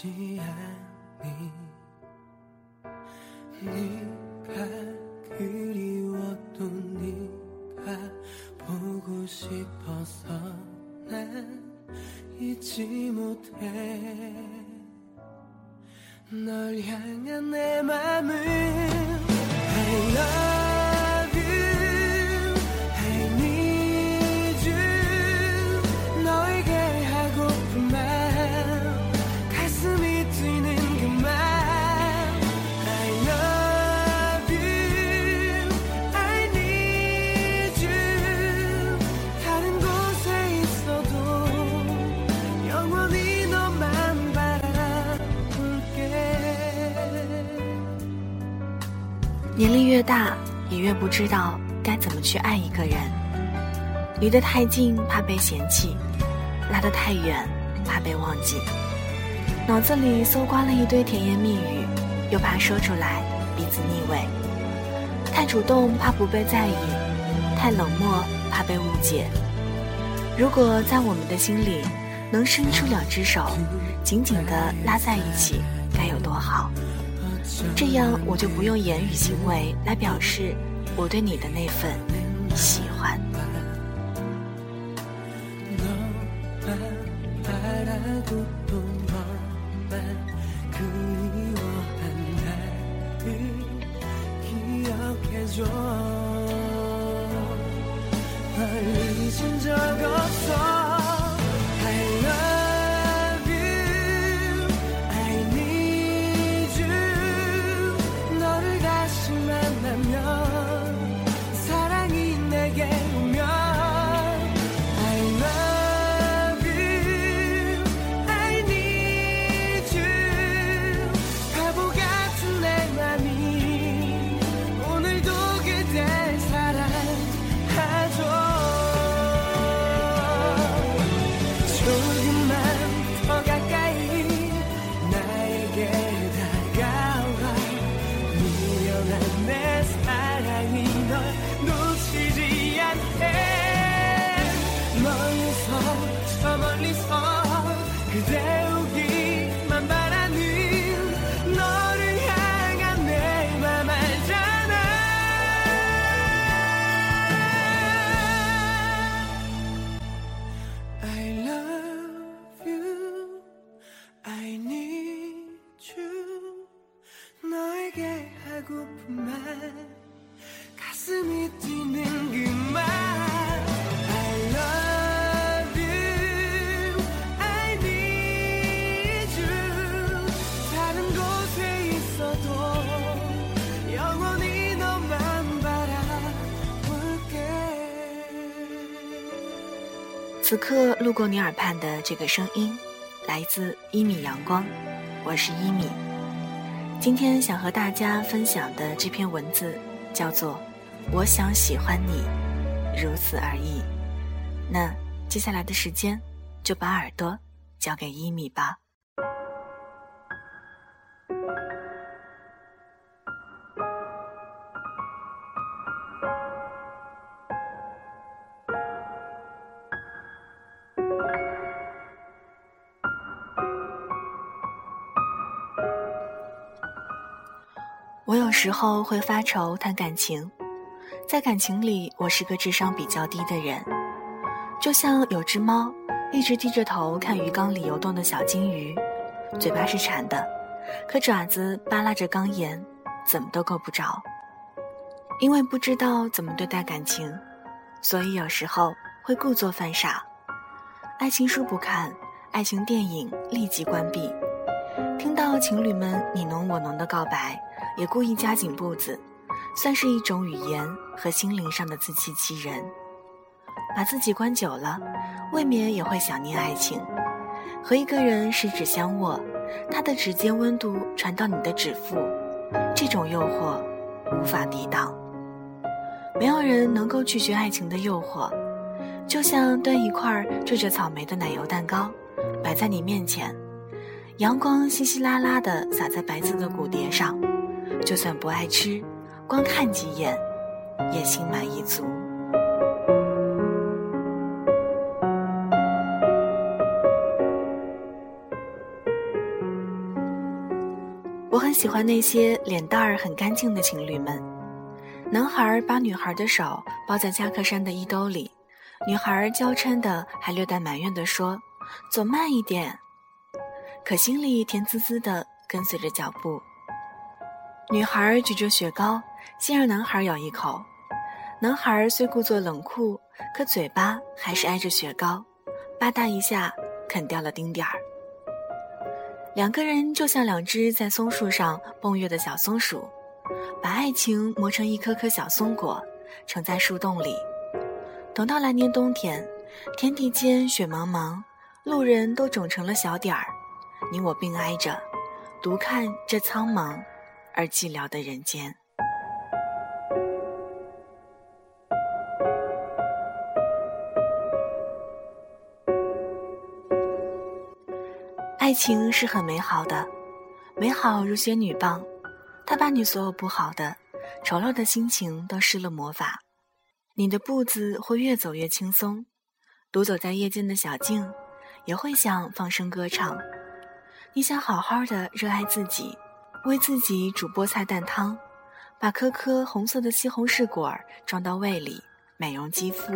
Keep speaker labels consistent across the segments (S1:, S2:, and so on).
S1: 쉽지 않니 네가 그리웠도 네가 보고 싶어서 난 잊지 못해. 널 향한 내 맘은 I love
S2: 年龄越大，也越不知道该怎么去爱一个人。离得太近，怕被嫌弃；拉得太远，怕被忘记。脑子里搜刮了一堆甜言蜜语，又怕说出来彼此腻味。太主动，怕不被在意；太冷漠，怕被误解。如果在我们的心里能伸出两只手，紧紧地拉在一起，该有多好！这样我就不用言语行为来表示我对你的那份喜欢。
S1: 너에게 하고픈 말 가슴이 뛰는 그 말 I love you I need you 다른 곳에 있어도 영원히 너만 바라볼게
S2: 此刻路过你耳畔的这个声音，来自一米阳光，我是一米。 今天想和大家分享的这篇文字叫做《我想喜欢你，如此而已》。那接下来的时间，就把耳朵交给一米吧。我有时候会发愁谈感情，在感情里，我是个智商比较低的人，就像有只猫一直低着头看鱼缸里游动的小金鱼，嘴巴是馋的，可爪子扒拉着缸沿，怎么都够不着。因为不知道怎么对待感情，所以有时候会故作犯傻。爱情书不看，爱情电影立即关闭。听到情侣们你侬我侬的告白，也故意加紧步子，算是一种语言和心灵上的自欺欺人。把自己关久了，未免也会想念爱情。和一个人十指相握，他的指尖温度传到你的指腹，这种诱惑无法抵挡。没有人能够拒绝爱情的诱惑，就像端一块缀着草莓的奶油蛋糕，摆在你面前，阳光稀稀拉拉地洒在白色的骨碟上，就算不爱吃，光看几眼，也心满意足。我很喜欢那些脸蛋儿很干净的情侣们。男孩把女孩的手包在夹克衫的衣兜里，女孩娇嗔的还略带埋怨的说：“走慢一点。”可心里甜滋滋的跟随着脚步。女孩举着雪糕，先让男孩咬一口。男孩虽故作冷酷，可嘴巴还是挨着雪糕，吧嗒一下啃掉了丁点儿。两个人就像两只在松树上蹦跃的小松鼠。把爱情磨成一颗颗小松果，盛在树洞里。等到来年冬天，天地间雪茫茫，路人都肿成了小点儿，你我并挨着，独看这苍茫而寂寥的人间。爱情是很美好的，美好如仙女棒。它把你所有不好的、丑陋的心情都施了魔法，你的步子会越走越轻松。独走在夜间的小径，也会想放声歌唱。你想好好的热爱自己，为自己煮菠菜蛋汤，把颗颗红色的西红柿果儿装到胃里，美容肌肤。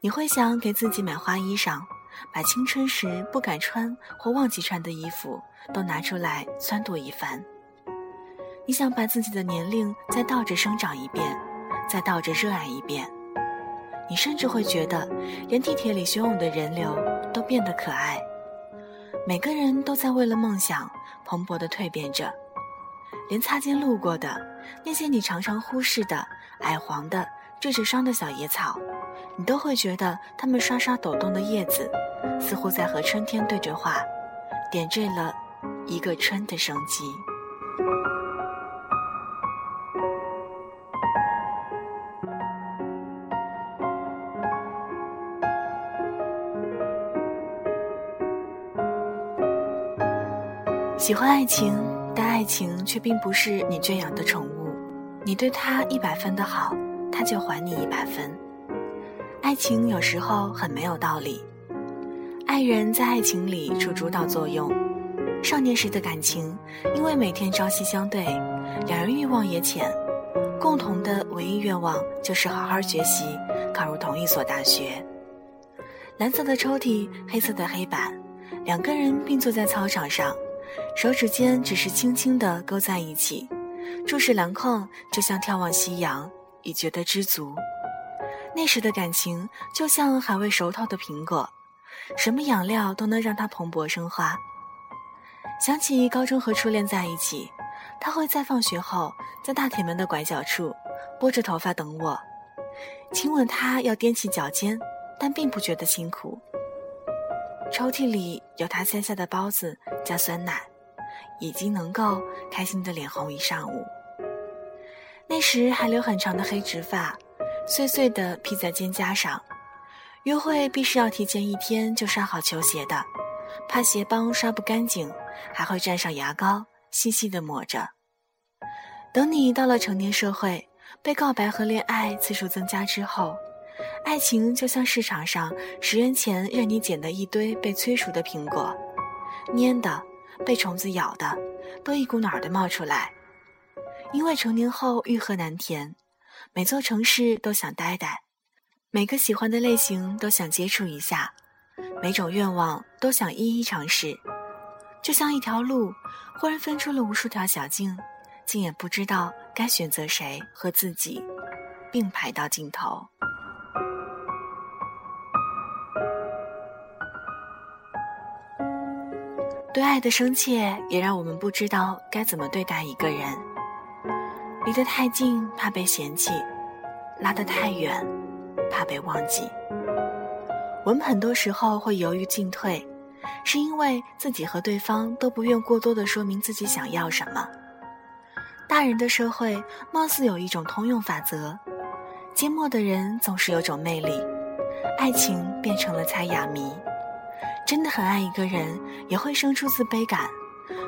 S2: 你会想给自己买花衣裳，把青春时不敢穿或忘记穿的衣服都拿出来撺掇一番。你想把自己的年龄再倒着生长一遍，再倒着热爱一遍。你甚至会觉得，连地铁里汹涌的人流都变得可爱。每个人都在为了梦想蓬勃的蜕变着，连擦肩路过的那些你常常忽视的矮黄的缀着霜的小野草，你都会觉得它们刷刷抖动的叶子，似乎在和春天对着话，点缀了一个春的生机。喜欢爱情，但爱情却并不是你圈养的宠物。你对他一百分的好，他就还你一百分。爱情有时候很没有道理。爱人在爱情里出主导作用。少年时的感情，因为每天朝夕相对，两人欲望也浅，共同的唯一愿望就是好好学习，考入同一所大学。蓝色的抽屉，黑色的黑板，两个人并坐在操场上。手指间只是轻轻地勾在一起，注视篮筐，就像眺望夕阳，已觉得知足。那时的感情就像还未熟透的苹果，什么养料都能让它蓬勃生花。想起高中和初恋在一起，他会在放学后在大铁门的拐角处拨着头发等我，亲吻他要踮起脚尖，但并不觉得辛苦。抽屉里有他塞下的包子加酸奶，已经能够开心的脸红一上午。那时还留很长的黑直发，碎碎的披在肩胛上。约会必须要提前一天就刷好球鞋的，怕鞋帮刷不干净，还会沾上牙膏，细细的抹着。等你到了成年社会，被告白和恋爱次数增加之后。爱情就像市场上十元钱任你捡的一堆被催熟的苹果，蔫的、被虫子咬的，都一股脑儿的冒出来。因为成年后欲壑难填，每座城市都想待待，每个喜欢的类型都想接触一下，每种愿望都想一一尝试。就像一条路，忽然分出了无数条小径，竟也不知道该选择谁和自己并排到尽头。对爱的深切，也让我们不知道该怎么对待一个人。离得太近，怕被嫌弃；拉得太远，怕被忘记。我们很多时候会犹豫进退，是因为自己和对方都不愿过多的说明自己想要什么。大人的社会貌似有一种通用法则：缄默的人总是有种魅力。爱情变成了猜哑谜。真的很爱一个人，也会生出自卑感，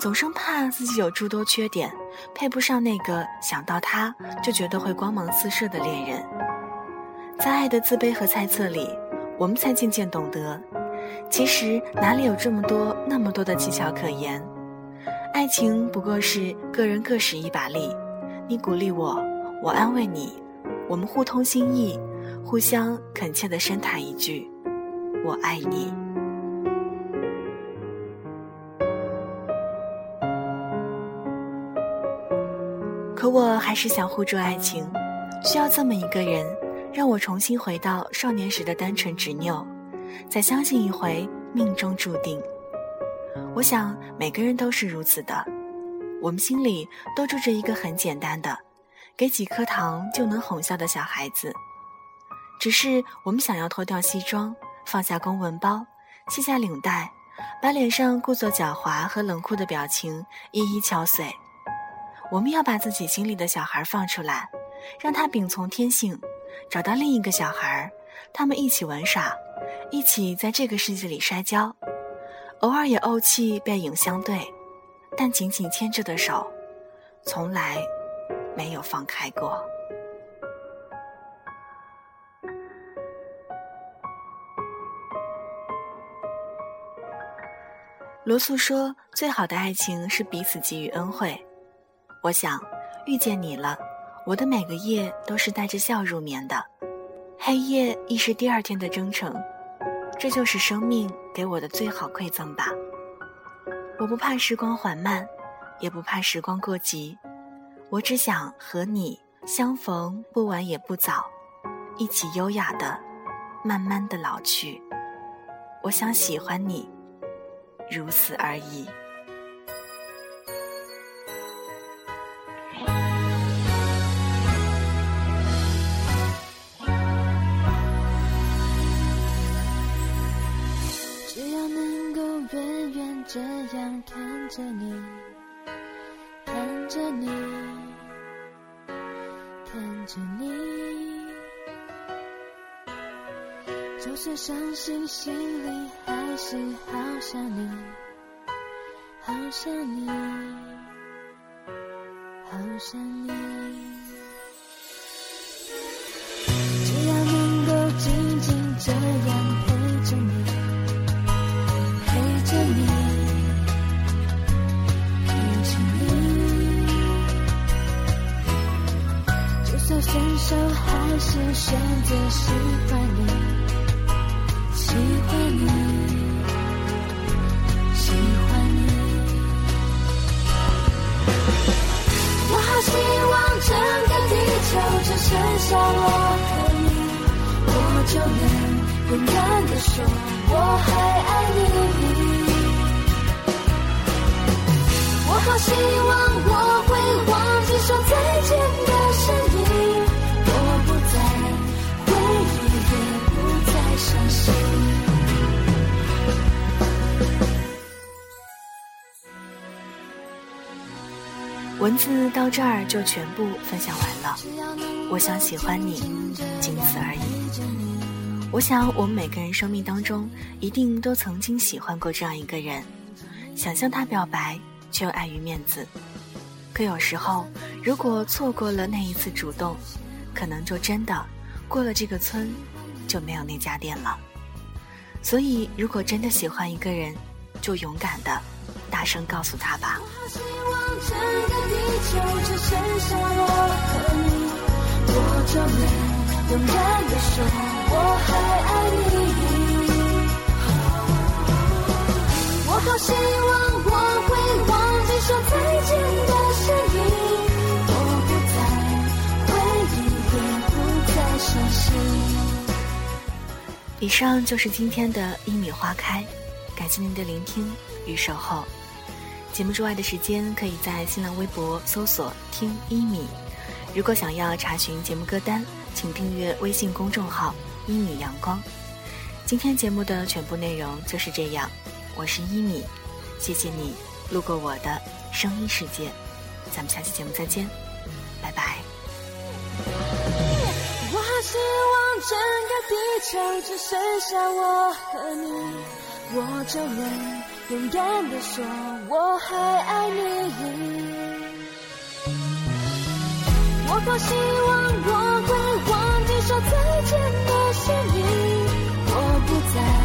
S2: 总生怕自己有诸多缺点，配不上那个想到他就觉得会光芒四射的恋人。在爱的自卑和猜测里，我们才渐渐懂得，其实哪里有这么多那么多的技巧可言？爱情不过是个人各使一把力，你鼓励我，我安慰你，我们互通心意，互相恳切的深谈一句：“我爱你。”还是想护住爱情，需要这么一个人，让我重新回到少年时的单纯执拗，再相信一回命中注定。我想每个人都是如此的，我们心里都住着一个很简单的，给几颗糖就能哄笑的小孩子。只是我们想要脱掉西装，放下公文包，系下领带，把脸上故作狡猾和冷酷的表情一一敲碎。我们要把自己心里的小孩放出来，让他秉从天性，找到另一个小孩，他们一起玩耍，一起在这个世界里摔跤，偶尔也怄气背影相对，但紧紧牵着的手，从来没有放开过。罗素说：“最好的爱情是彼此给予恩惠。”我想，遇见你了，我的每个夜都是带着笑入眠的，黑夜亦是第二天的征程，这就是生命给我的最好馈赠吧。我不怕时光缓慢，也不怕时光过急，我只想和你相逢不晚也不早，一起优雅的、慢慢的老去。我想喜欢你，如此而已。
S3: 着你，看着你，看着你，就算伤心，心里还是好想你，好想你，好想你。是选择喜欢你，喜欢你，喜欢你。我好希望整个地球只剩下我和你，我就能勇敢的说我还爱你。我好希望我会忘记说再见的声音。
S2: 文字到这儿就全部分享完了。我想喜欢你，仅此而已。我想我们每个人生命当中一定都曾经喜欢过这样一个人，想向他表白，却又碍于面子。可有时候，如果错过了那一次主动，可能就真的过了这个村，就没有那家店了。所以，如果真的喜欢一个人，就勇敢的大声告诉他吧。
S3: 我好希望整个地球只剩下我和你，我就能勇敢地说我还爱你。我好希望
S2: 以上就是今天的一米花开，感谢您的聆听与守候。节目之外的时间，可以在新浪微博搜索“听一米”。如果想要查询节目歌单，请订阅微信公众号“一米阳光”。今天节目的全部内容就是这样，我是一米，谢谢你路过我的声音世界，咱们下期节目再见，拜拜。
S3: 整个地球只剩下我和你，我就能勇敢地说我还爱你。我多希望我会忘记说再见的声音，我不再。